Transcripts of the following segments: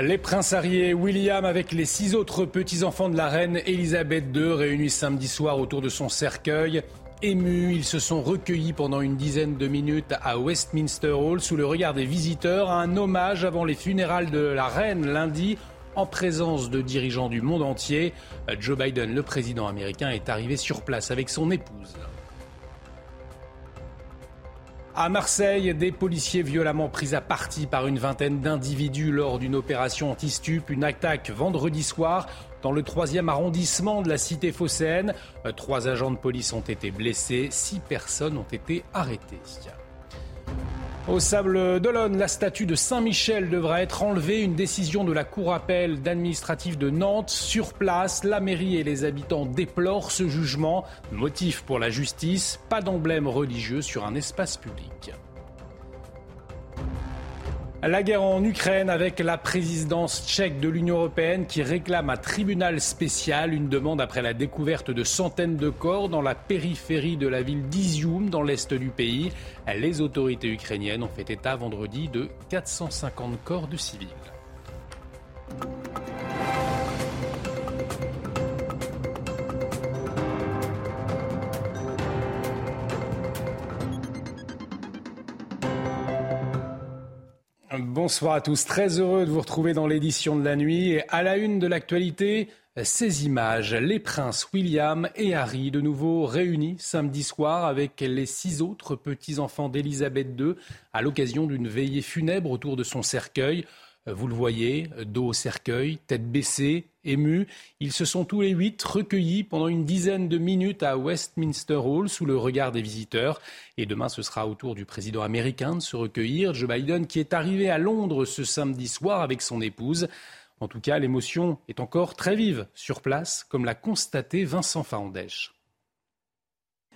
Les princes Harry William, avec les six autres petits-enfants de la reine Elisabeth II, réunis samedi soir autour de son cercueil. Émus, ils se sont recueillis pendant une dizaine de minutes à Westminster Hall sous le regard des visiteurs, un hommage avant les funérailles de la reine lundi en présence de dirigeants du monde entier. Joe Biden, le président américain, est arrivé sur place avec son épouse. À Marseille, des policiers violemment pris à partie par une vingtaine d'individus lors d'une opération anti-stup, une attaque vendredi soir dans le troisième arrondissement de la cité phocéenne. Trois agents de police ont été blessés, six personnes ont été arrêtées. Au Sable d'Olonne, la statue de Saint-Michel devra être enlevée. Une décision de la Cour appel d'administratif de Nantes. Sur place, la mairie et les habitants déplorent ce jugement. Motif pour la justice, pas d'emblème religieux sur un espace public. La guerre en Ukraine avec la présidence tchèque de l'Union européenne qui réclame un tribunal spécial, une demande après la découverte de centaines de corps dans la périphérie de la ville d'Izium dans l'est du pays. Les autorités ukrainiennes ont fait état vendredi de 450 corps de civils. Bonsoir à tous, très heureux de vous retrouver dans l'édition de la nuit. Et à la une de l'actualité, ces images, les princes William et Harry, de nouveau réunis samedi soir avec les six autres petits-enfants d'Élisabeth II à l'occasion d'une veillée funèbre autour de son cercueil. Vous le voyez, dos au cercueil, tête baissée, ému. Ils se sont tous les huit recueillis pendant une dizaine de minutes à Westminster Hall sous le regard des visiteurs. Et demain, ce sera au tour du président américain de se recueillir, Joe Biden, qui est arrivé à Londres ce samedi soir avec son épouse. En tout cas, l'émotion est encore très vive sur place, comme l'a constaté Vincent Faandèche.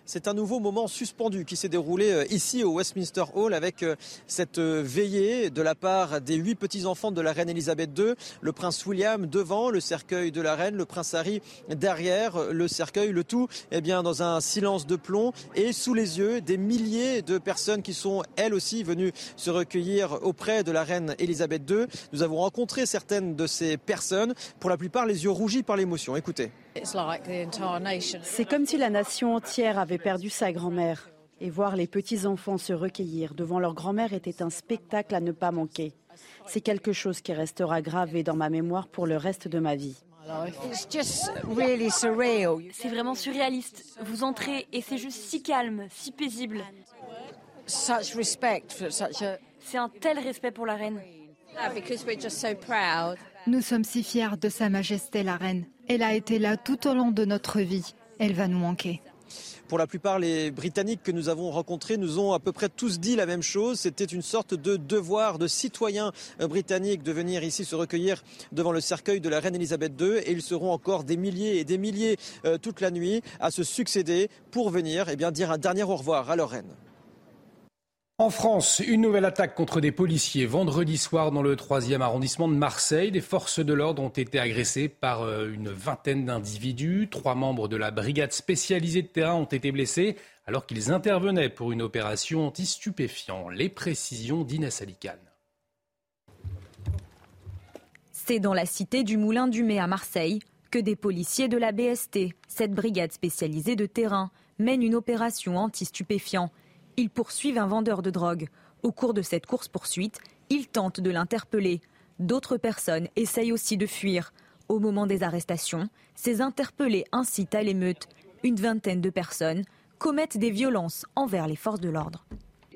C'est un nouveau moment suspendu qui s'est déroulé euh, ici au Westminster Hall avec euh, cette euh, veillée de la part des huit petits-enfants de la reine Elisabeth II, le prince William devant le cercueil de la reine, le prince Harry derrière le cercueil, le tout eh bien, dans un silence de plomb et sous les yeux des milliers de personnes qui sont elles aussi venues se recueillir auprès de la reine Elisabeth II. Nous avons rencontré certaines de ces personnes, pour la plupart les yeux rougis par l'émotion. Écoutez. C'est comme si la nation entière avait perdu sa grand-mère. Et voir les petits-enfants se recueillir devant leur grand-mère était un spectacle à ne pas manquer. C'est quelque chose qui restera gravé dans ma mémoire pour le reste de ma vie. C'est vraiment surréaliste. Vous entrez et c'est juste si calme, si paisible. C'est un tel respect pour la reine. Nous sommes si fiers de Sa Majesté la Reine. Elle a été là tout au long de notre vie. Elle va nous manquer. Pour la plupart, les Britanniques que nous avons rencontrés nous ont à peu près tous dit la même chose. C'était une sorte de devoir de citoyens euh, britanniques de venir ici se recueillir devant le cercueil de la reine Elisabeth II. Et ils seront encore des milliers et des milliers euh, toute la nuit à se succéder pour venir eh bien, dire un dernier au revoir à leur reine. En France, une nouvelle attaque contre des policiers vendredi soir dans le 3e arrondissement de Marseille. Des forces de l'ordre ont été agressées par euh, une vingtaine d'individus. Trois membres de la brigade spécialisée de terrain ont été blessés alors qu'ils intervenaient pour une opération anti-stupéfiants. Les précisions d'Inès Alicane. C'est dans la cité du Moulin du Mai à Marseille que des policiers de la BST, cette brigade spécialisée de terrain, mènent une opération anti-stupéfiants ils poursuivent un vendeur de drogue. Au cours de cette course-poursuite, ils tentent de l'interpeller. D'autres personnes essayent aussi de fuir. Au moment des arrestations, ces interpellés incitent à l'émeute. Une vingtaine de personnes commettent des violences envers les forces de l'ordre.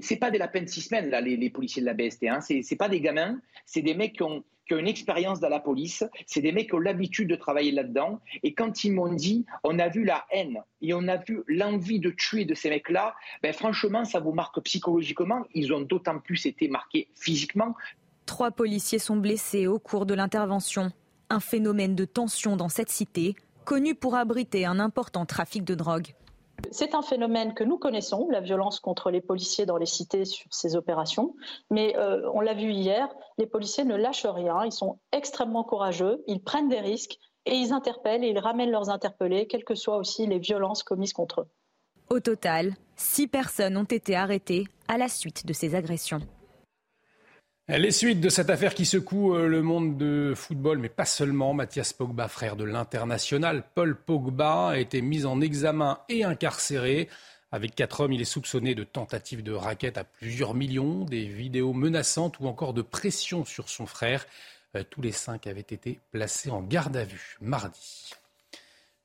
C'est pas des lapins de six semaines, là, les, policiers de la BST. Hein. C'est pas des gamins, c'est des mecs qui ont, qui une expérience dans la police. C'est des mecs qui ont l'habitude de travailler là-dedans. Et quand ils m'ont dit, on a vu la haine et on a vu l'envie de tuer de ces mecs-là, ben franchement, ça vous marque psychologiquement. Ils ont d'autant plus été marqués physiquement. Trois policiers sont blessés au cours de l'intervention. Un phénomène de tension dans cette cité, connu pour abriter un important trafic de drogue. C'est un phénomène que nous connaissons, la violence contre les policiers dans les cités sur ces opérations. Mais euh, on l'a vu hier, les policiers ne lâchent rien, ils sont extrêmement courageux, ils prennent des risques et ils interpellent et ils ramènent leurs interpellés, quelles que soient aussi les violences commises contre eux. Au total, six personnes ont été arrêtées à la suite de ces agressions. Les suites de cette affaire qui secoue euh, le monde de football, mais pas seulement. Mathias Pogba, frère de l'international, Paul Pogba, a été mis en examen et incarcéré. Avec quatre hommes, il est soupçonné de tentatives de raquettes à plusieurs millions, des vidéos menaçantes ou encore de pression sur son frère. Euh, tous les cinq avaient été placés en garde à vue mardi.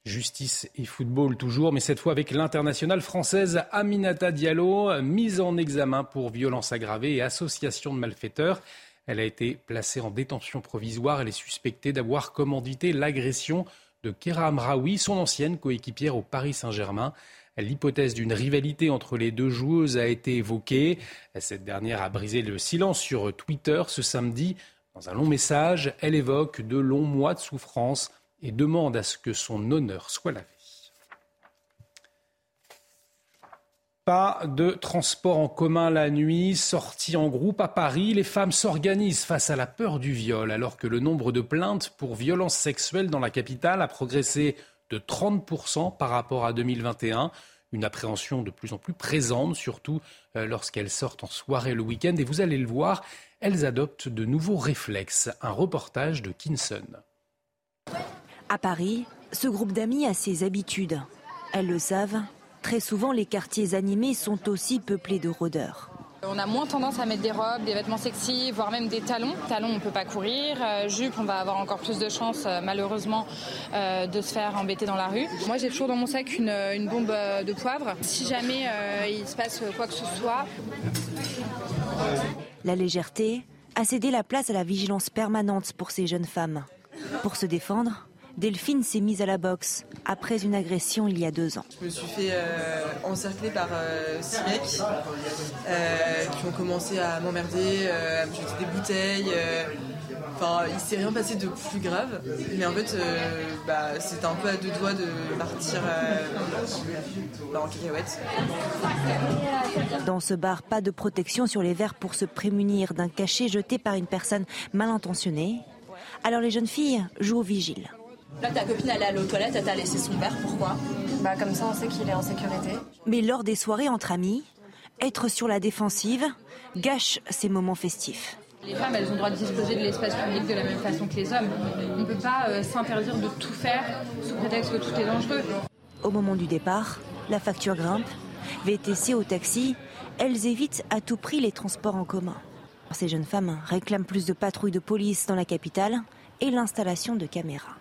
Justice et football toujours, mais cette fois avec l'internationale française Aminata Diallo, mise en examen pour violence aggravée et association de malfaiteurs. Elle a été placée en détention provisoire. Elle est suspectée d'avoir commandité l'agression de Kera Amraoui, son ancienne coéquipière au Paris Saint-Germain. L'hypothèse d'une rivalité entre les deux joueuses a été évoquée. Cette dernière a brisé le silence sur Twitter ce samedi. Dans un long message, elle évoque de longs mois de souffrance et demande à ce que son honneur soit lavé. Pas de transport en commun la nuit, sortie en groupe à Paris, les femmes s'organisent face à la peur du viol alors que le nombre de plaintes pour violences sexuelles dans la capitale a progressé de 30% par rapport à 2021. Une appréhension de plus en plus présente, surtout euh, lorsqu'elles sortent en soirée le week-end. Et vous allez le voir, elles adoptent de nouveaux réflexes. Un reportage de Kinson. À Paris, ce groupe d'amis a ses habitudes. Elles le savent, très souvent les quartiers animés sont aussi peuplés de rôdeurs. On a moins tendance à mettre des robes, des vêtements sexy, voire même des talons. Talons, on ne peut pas courir. Euh, jupe, on va avoir encore plus de chances, euh, malheureusement, euh, de se faire embêter dans la rue. Moi, j'ai toujours dans mon sac une, une bombe de poivre. Si jamais il se passe quoi que ce soit. La légèreté a cédé la place à la vigilance permanente pour ces jeunes femmes. Pour se défendre, Delphine s'est mise à la boxe après une agression il y a deux ans. Je me suis fait euh, encercler par euh, six mecs euh, qui ont commencé à m'emmerder, à me jeter des bouteilles. Enfin, il s'est rien passé de plus grave, mais en fait, bah, c'était un peu à deux doigts de partir bah, en cacahuète. Dans ce bar, pas de protection sur les verres pour se prémunir d'un cachet jeté par une personne mal intentionnée. Alors les jeunes filles jouent au vigile. Là, ta copine, elle est allée aux toilettes, elle t'a laissé son verre, pourquoi? Bah, comme ça, on sait qu'il est en sécurité. Mais lors des soirées entre amis, être sur la défensive gâche ces moments festifs. Les femmes, elles ont le droit de disposer de l'espace public de la même façon que les hommes. On ne peut pas euh, s'interdire de tout faire sous prétexte que tout est dangereux. Au moment du départ, la facture grimpe. VTC au taxi, elles évitent à tout prix les transports en commun. Ces jeunes femmes réclament plus de patrouilles de police dans la capitale et l'installation de caméras.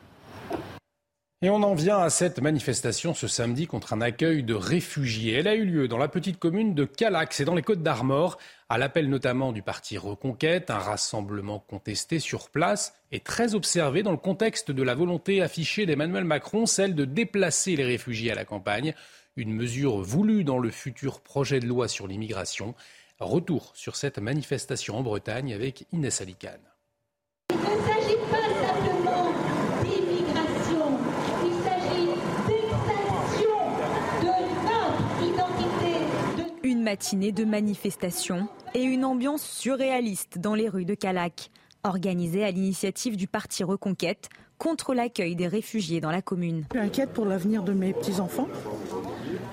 Et on en vient à cette manifestation ce samedi contre un accueil de réfugiés. Elle a eu lieu dans la petite commune de Calax et dans les Côtes d'Armor, à l'appel notamment du parti Reconquête, un rassemblement contesté sur place et très observé dans le contexte de la volonté affichée d'Emmanuel Macron, celle de déplacer les réfugiés à la campagne, une mesure voulue dans le futur projet de loi sur l'immigration. Retour sur cette manifestation en Bretagne avec Inès Alicane. Matinée de manifestations et une ambiance surréaliste dans les rues de Calac, organisée à l'initiative du parti Reconquête contre l'accueil des réfugiés dans la commune. Je suis inquiète pour l'avenir de mes petits-enfants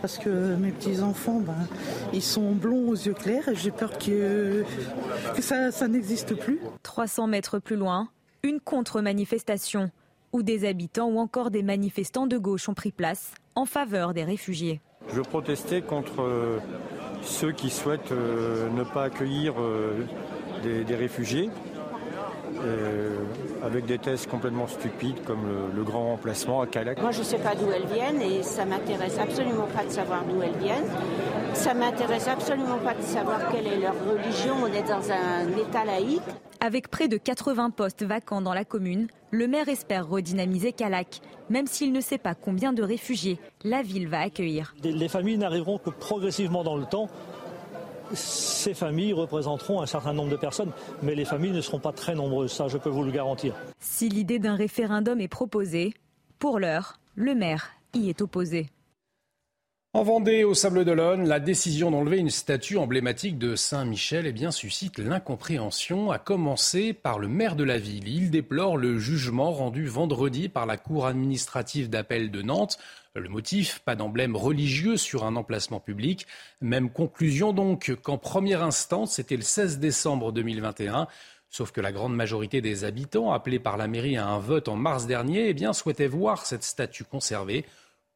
parce que mes petits-enfants, ben, ils sont blonds aux yeux clairs et j'ai peur que, que ça, ça n'existe plus. 300 mètres plus loin, une contre-manifestation où des habitants ou encore des manifestants de gauche ont pris place en faveur des réfugiés. Je veux protester contre ceux qui souhaitent euh, ne pas accueillir euh, des, réfugiés. avec des tests complètement stupides comme le, grand remplacement à Calac. Moi, je ne sais pas d'où elles viennent et ça m'intéresse absolument pas de savoir d'où elles viennent. Ça m'intéresse absolument pas de savoir quelle est leur religion. On est dans un État laïque. Avec près de 80 postes vacants dans la commune, le maire espère redynamiser Calac. Même s'il ne sait pas combien de réfugiés la ville va accueillir. Les familles n'arriveront que progressivement dans le temps ces familles représenteront un certain nombre de personnes, mais les familles ne seront pas très nombreuses, ça je peux vous le garantir. Si l'idée d'un référendum est proposée, pour l'heure, le maire y est opposé. En Vendée, au Sable d'Olonne, la décision d'enlever une statue emblématique de Saint-Michel eh bien, suscite l'incompréhension, à commencer par le maire de la ville. Il déplore le jugement rendu vendredi par la Cour administrative d'appel de Nantes. Le motif, pas d'emblème religieux sur un emplacement public. Même conclusion donc qu'en première instance, c'était le 16 décembre 2021. Sauf que la grande majorité des habitants, appelés par la mairie à un vote en mars dernier, eh bien, souhaitaient voir cette statue conservée.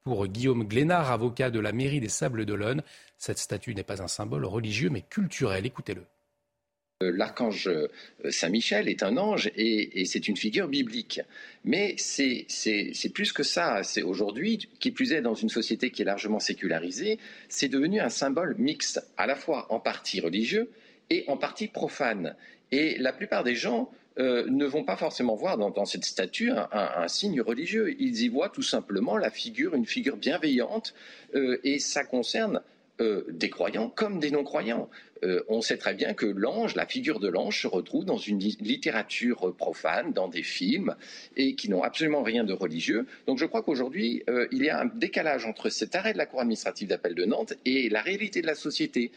Pour Guillaume Glénard, avocat de la mairie des Sables d'Olonne, cette statue n'est pas un symbole religieux mais culturel. Écoutez-le. Euh, l'archange euh, Saint-Michel est un ange et, c'est une figure biblique. Mais c'est plus que ça. C'est aujourd'hui, qui plus est dans une société qui est largement sécularisée, c'est devenu un symbole mixte, à la fois en partie religieux et en partie profane. Et la plupart des gens euh, ne vont pas forcément voir dans, cette statue un, signe religieux. Ils y voient tout simplement la figure, une figure bienveillante, euh, et ça concerne euh, des croyants comme des non-croyants. Euh, on sait très bien que l'ange, la figure de l'ange, se retrouve dans une littérature profane, dans des films, et qui n'ont absolument rien de religieux. Donc je crois qu'aujourd'hui, euh, il y a un décalage entre cet arrêt de la Cour administrative d'appel de Nantes et la réalité de la société.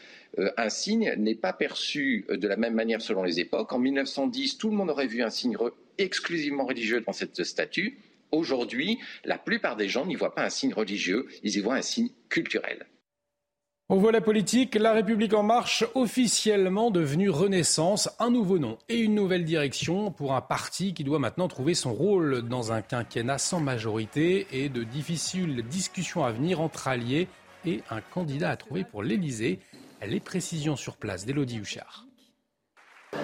un signe n'est pas perçu de la même manière selon les époques. En 1910, tout le monde aurait vu un signe exclusivement religieux dans cette statue. Aujourd'hui, la plupart des gens n'y voient pas un signe religieux, ils y voient un signe culturel. Au volet politique, La République en marche, officiellement devenue Renaissance, un nouveau nom et une nouvelle direction pour un parti qui doit maintenant trouver son rôle dans un quinquennat sans majorité et de difficiles discussions à venir entre alliés et un candidat à trouver pour l'Élysée. Les précisions sur place d'Élodie Huchard.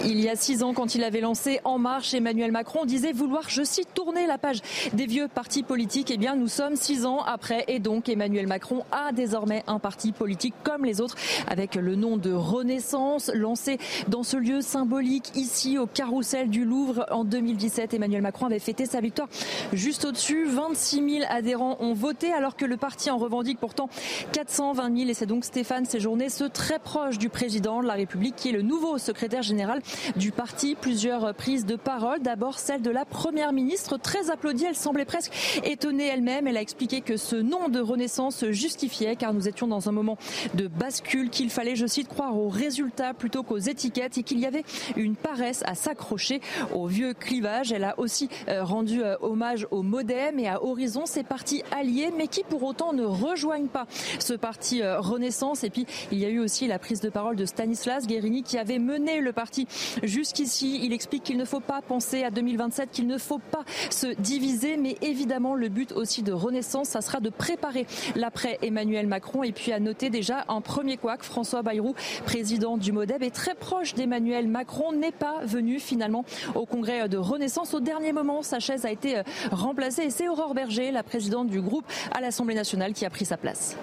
Il y a six ans, quand il avait lancé En Marche, Emmanuel Macron disait vouloir, je cite, tourner la page des vieux partis politiques. Eh bien, nous sommes six ans après et donc Emmanuel Macron a désormais un parti politique comme les autres avec le nom de Renaissance lancé dans ce lieu symbolique ici au carrousel du Louvre en 2017. Emmanuel Macron avait fêté sa victoire juste au-dessus. 26 000 adhérents ont voté alors que le parti en revendique pourtant 420 000 et c'est donc Stéphane Séjourné, ce très proche du président de la République qui est le nouveau secrétaire général du parti. Plusieurs prises de parole. D'abord celle de la première ministre, très applaudie. Elle semblait presque étonnée elle-même. Elle a expliqué que ce nom de renaissance justifiait car nous étions dans un moment de bascule, qu'il fallait, je cite, croire aux résultats plutôt qu'aux étiquettes et qu'il y avait une paresse à s'accrocher au vieux clivage. Elle a aussi euh, rendu euh, hommage au Modem et à Horizon, ces partis alliés, mais qui pour autant ne rejoignent pas ce parti euh, Renaissance. Et puis, il y a eu aussi la prise de parole de Stanislas Guérini qui avait mené le parti Jusqu'ici, il explique qu'il ne faut pas penser à 2027, qu'il ne faut pas se diviser, mais évidemment le but aussi de Renaissance, ça sera de préparer l'après Emmanuel Macron et puis à noter déjà un premier couac, François Bayrou, président du MoDEB, est très proche d'Emmanuel Macron, n'est pas venu finalement au congrès de Renaissance. Au dernier moment, sa chaise a été remplacée et c'est Aurore Berger, la présidente du groupe à l'Assemblée nationale, qui a pris sa place.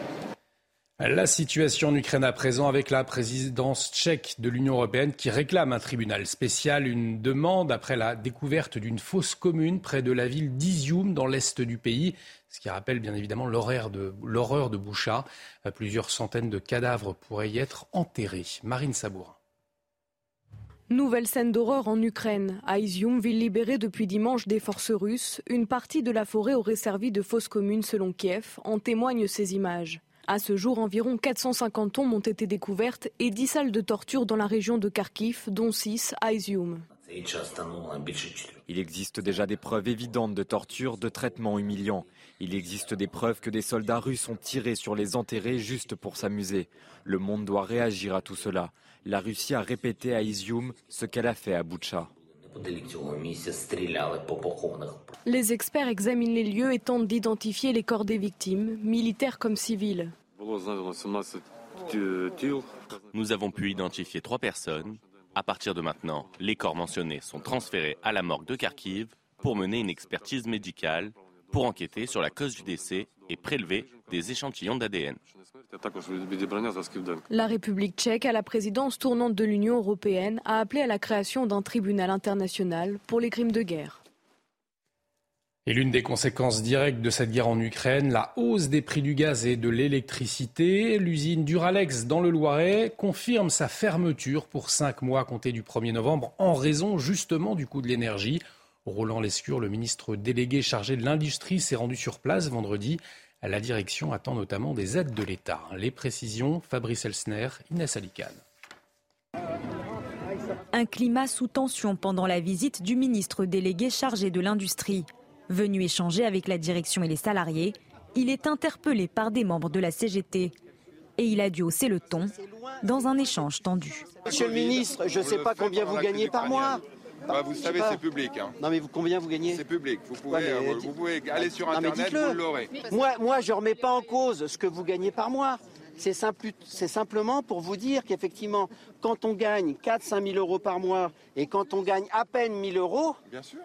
La situation en Ukraine à présent avec la présidence tchèque de l'Union européenne qui réclame un tribunal spécial, une demande après la découverte d'une fosse commune près de la ville d'Izium dans l'est du pays, ce qui rappelle bien évidemment l'horreur de, Boucha. Plusieurs centaines de cadavres pourraient y être enterrés. Marine Sabourin. Nouvelle scène d'horreur en Ukraine. À Izium, ville libérée depuis dimanche des forces russes, une partie de la forêt aurait servi de fosse commune selon Kiev, en témoignent ces images. À ce jour, environ 450 tombes ont été découvertes et 10 salles de torture dans la région de Kharkiv, dont 6 à Izium. Il existe déjà des preuves évidentes de torture, de traitements humiliants. Il existe des preuves que des soldats russes ont tiré sur les enterrés juste pour s'amuser. Le monde doit réagir à tout cela. La Russie a répété à Izium ce qu'elle a fait à Boucha. Les experts examinent les lieux et tentent d'identifier les corps des victimes, militaires comme civils. Nous avons pu identifier trois personnes, À partir de maintenant, les corps mentionnés sont transférés à la morgue de Kharkiv pour mener une expertise médicale, pour enquêter sur la cause du décès et prélever des échantillons d'ADN. La République tchèque, à la présidence tournante de l'Union européenne, a appelé à la création d'un tribunal international pour les crimes de guerre. Et l'une des conséquences directes de cette guerre en Ukraine, la hausse des prix du gaz et de l'électricité. L'usine Duralex dans le Loiret confirme sa fermeture pour cinq mois compté du 1er novembre en raison justement du coût de l'énergie. Roland Lescure, le ministre délégué chargé de l'industrie, s'est rendu sur place vendredi. La direction attend notamment des aides de l'État. Les précisions, Fabrice Elsner, Inès Alicane. Un climat sous tension pendant la visite du ministre délégué chargé de l'industrie. Venu échanger avec la direction et les salariés, il est interpellé par des membres de la CGT. Et il a dû hausser le ton dans un échange tendu. Monsieur le ministre, je ne sais pas combien vous gagnez par mois. Bah, vous savez, c'est public. Hein. Non, mais vous, combien vous gagnez C'est public. Vous pouvez, euh, vous pouvez aller sur Internet, vous l'aurez. Moi, moi je ne remets pas en cause ce que vous gagnez par mois. C'est simplement pour vous dire qu'effectivement, quand on gagne 4-5 000 euros par mois et quand on gagne à peine 1 000 euros,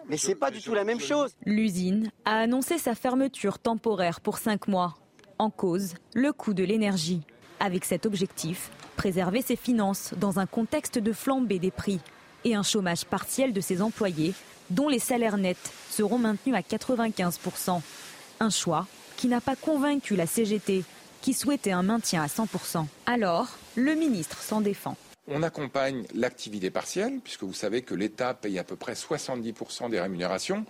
mais ce n'est pas du tout la même chose. L'usine a annoncé sa fermeture temporaire pour 5 mois. En cause, le coût de l'énergie. Avec cet objectif, préserver ses finances dans un contexte de flambée des prix et un chômage partiel de ses employés, dont les salaires nets seront maintenus à 95%. Un choix qui n'a pas convaincu la CGT qui souhaitait un maintien à 100%. Alors, le ministre s'en défend. On accompagne l'activité partielle, puisque vous savez que l'État paye à peu près 70% des rémunérations.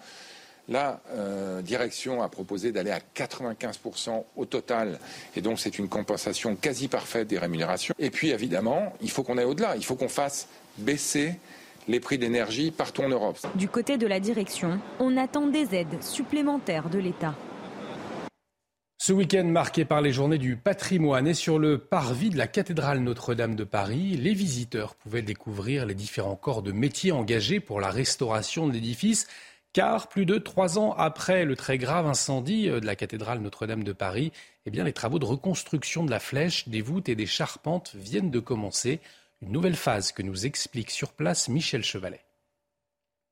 La euh, direction a proposé d'aller à 95% au total, et donc c'est une compensation quasi parfaite des rémunérations. Et puis évidemment, il faut qu'on aille au-delà, il faut qu'on fasse baisser les prix d'énergie partout en Europe. Du côté de la direction, on attend des aides supplémentaires de l'État. Ce week-end marqué par les journées du patrimoine et sur le parvis de la cathédrale Notre-Dame de Paris, les visiteurs pouvaient découvrir les différents corps de métiers engagés pour la restauration de l'édifice. Car plus de trois ans après le très grave incendie de la cathédrale Notre-Dame de Paris, eh bien, les travaux de reconstruction de la flèche, des voûtes et des charpentes viennent de commencer. Une nouvelle phase que nous explique sur place Michel Chevalet.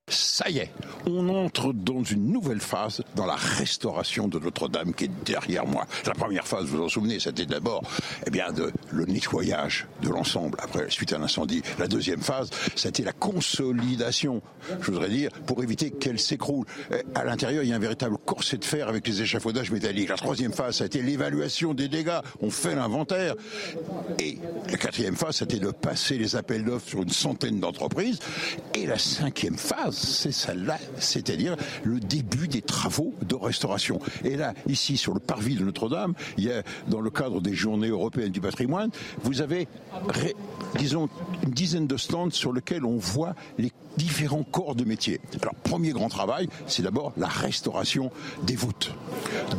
Ça y est, on entre dans une nouvelle phase dans la restauration de Notre-Dame qui est derrière moi. La première phase, vous vous en souvenez, c'était d'abord eh bien, le nettoyage de l'ensemble après suite à l'incendie. La deuxième phase, c'était la consolidation, je voudrais dire, pour éviter qu'elle s'écroule. Eh, à l'intérieur, il y a un véritable corset de fer avec les échafaudages métalliques. La troisième phase, ça a été l'évaluation des dégâts. On fait l'inventaire. Et la quatrième phase, c'était de passer les appels d'offres sur une centaine d'entreprises. Et la cinquième phase, c'est celle-là, c'est-à-dire le début des travaux de restauration. Et là, ici, sur le parvis de Notre-Dame, dans le cadre des Journées européennes du patrimoine, vous avez, disons, une dizaine de stands sur lesquels on voit les différents corps de métier. Alors, premier grand travail, c'est d'abord la restauration des voûtes.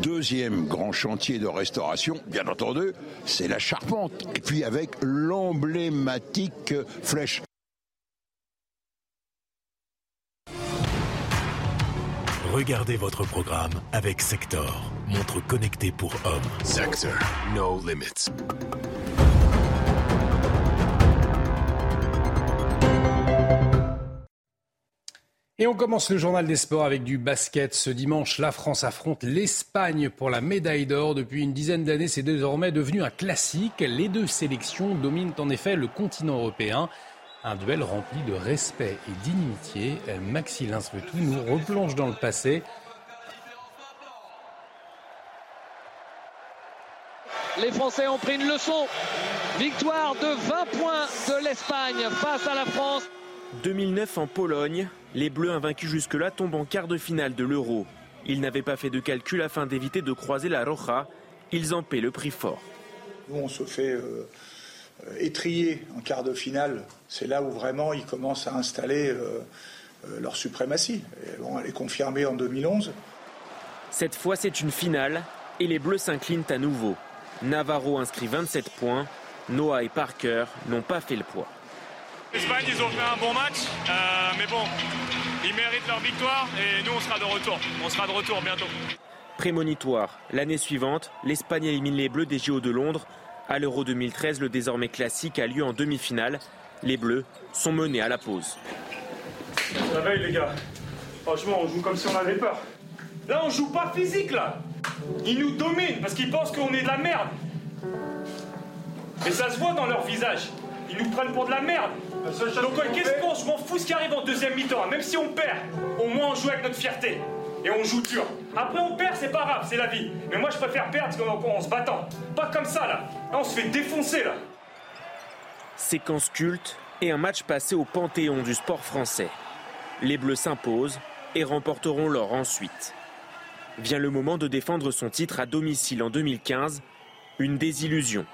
Deuxième grand chantier de restauration, bien entendu, c'est la charpente. Et puis avec l'emblématique flèche. Regardez votre programme avec Sector, montre connectée pour hommes. Sector, no limits. Et on commence le journal des sports avec du basket. Ce dimanche, la France affronte l'Espagne pour la médaille d'or. Depuis une dizaine d'années, c'est désormais devenu un classique. Les deux sélections dominent en effet le continent européen. Un duel rempli de respect et d'inimitié. Maxi Linsvetou nous replonge dans le passé. Les Français ont pris une leçon. Victoire de 20 points de l'Espagne face à la France. 2009 en Pologne, les Bleus invaincus jusque-là tombent en quart de finale de l'Euro. Ils n'avaient pas fait de calcul afin d'éviter de croiser la Roja. Ils en paient le prix fort. Nous, on se fait euh, étrier en quart de finale. C'est là où vraiment ils commencent à installer euh, euh, leur suprématie. Et bon, elle est confirmée en 2011. Cette fois, c'est une finale et les Bleus s'inclinent à nouveau. Navarro inscrit 27 points. Noah et Parker n'ont pas fait le poids. L'Espagne, ils ont fait un bon match, euh, mais bon, ils méritent leur victoire et nous, on sera de retour. On sera de retour bientôt. Prémonitoire. L'année suivante, l'Espagne élimine les Bleus des JO de Londres. À l'Euro 2013, le désormais classique a lieu en demi-finale. Les Bleus sont menés à la pause. La veille, les gars. Franchement, on joue comme si on avait peur. Là, on joue pas physique, là. Ils nous dominent parce qu'ils pensent qu'on est de la merde. Et ça se voit dans leur visage. Ils nous prennent pour de la merde. Donc, qu'est-ce qu'on Je m'en fous ce qui arrive en deuxième mi-temps? Même si on perd, au moins on joue avec notre fierté. Et on joue dur. Après, on perd, c'est pas grave, c'est la vie. Mais moi, je préfère perdre en se battant. Pas comme ça, là. Là, on se fait défoncer, là. Séquence culte et un match passé au panthéon du sport français. Les Bleus s'imposent et remporteront l'or ensuite. Vient le moment de défendre son titre à domicile en 2015. Une désillusion.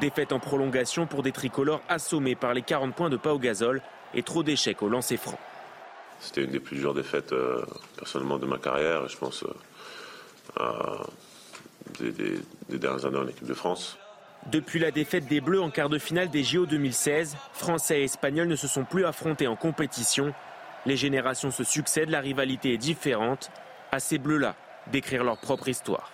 Défaite en prolongation pour des tricolores assommés par les 40 points de Pau Gasol et trop d'échecs au lancer franc. C'était une des plus dures défaites euh, personnellement de ma carrière, je pense, euh, des, des dernières années en équipe de France. Depuis la défaite des Bleus en quart de finale des JO 2016, Français et Espagnols ne se sont plus affrontés en compétition. Les générations se succèdent, la rivalité est différente. À ces Bleus-là d'écrire leur propre histoire.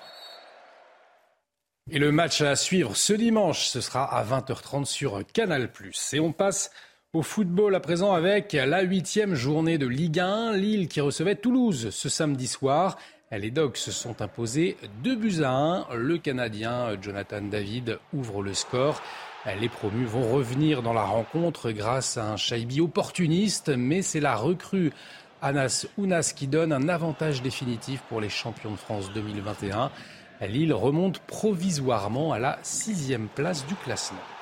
Et le match à suivre ce dimanche, ce sera à 20h30 sur Canal+. Et on passe au football à présent avec la huitième journée de Ligue 1. Lille qui recevait Toulouse ce samedi soir. Les Dogs se sont imposés 2 buts à 1. Le Canadien Jonathan David ouvre le score. Les promus vont revenir dans la rencontre grâce à un Shaibi opportuniste, mais c'est la recrue Anas Ounas qui donne un avantage définitif pour les champions de France 2021. Lille remonte provisoirement à la sixième place du classement.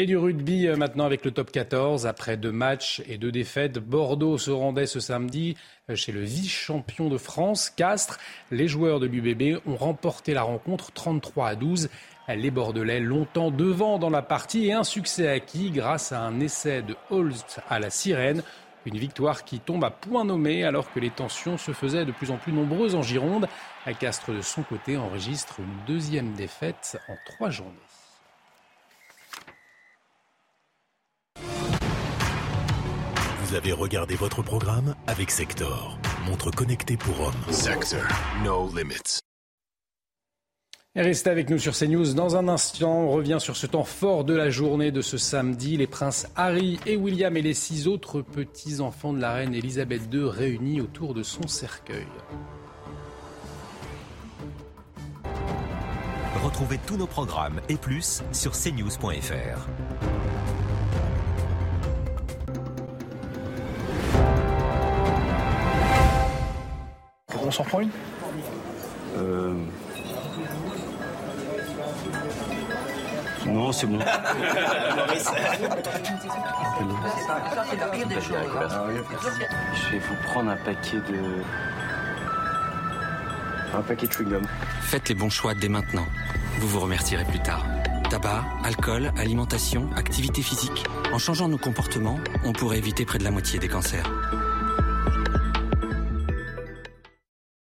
Et du rugby euh, maintenant avec le top 14. Après deux matchs et deux défaites, Bordeaux se rendait ce samedi euh, chez le vice-champion de France, Castres. Les joueurs de l'UBB ont remporté la rencontre 33 à 12. Les Bordelais longtemps devant dans la partie et un succès acquis grâce à un essai de Holst à la sirène. Une victoire qui tombe à point nommé alors que les tensions se faisaient de plus en plus nombreuses en Gironde. Castres, de son côté, enregistre une deuxième défaite en trois journées. Vous avez regardé votre programme avec Sector, montre connectée pour hommes. Sector, no limits. Restez avec nous sur CNews. Dans un instant, on revient sur ce temps fort de la journée de ce samedi. Les princes Harry et William et les six autres petits-enfants de la reine Elisabeth II réunis autour de son cercueil. Retrouvez tous nos programmes et plus sur cnews.fr. On s'en prend une euh... Non, c'est bon. Je vais vous prendre un paquet de. Un paquet de chewing-gum. Faites les bons choix dès maintenant. Vous vous remercierez plus tard. Tabac, alcool, alimentation, activité physique. En changeant nos comportements, on pourrait éviter près de la moitié des cancers.